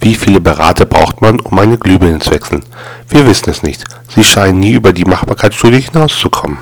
Wie viele Berater braucht man, um eine Glühbirne zu wechseln? Wir wissen es nicht. Sie scheinen nie über die Machbarkeitsstudie hinauszukommen.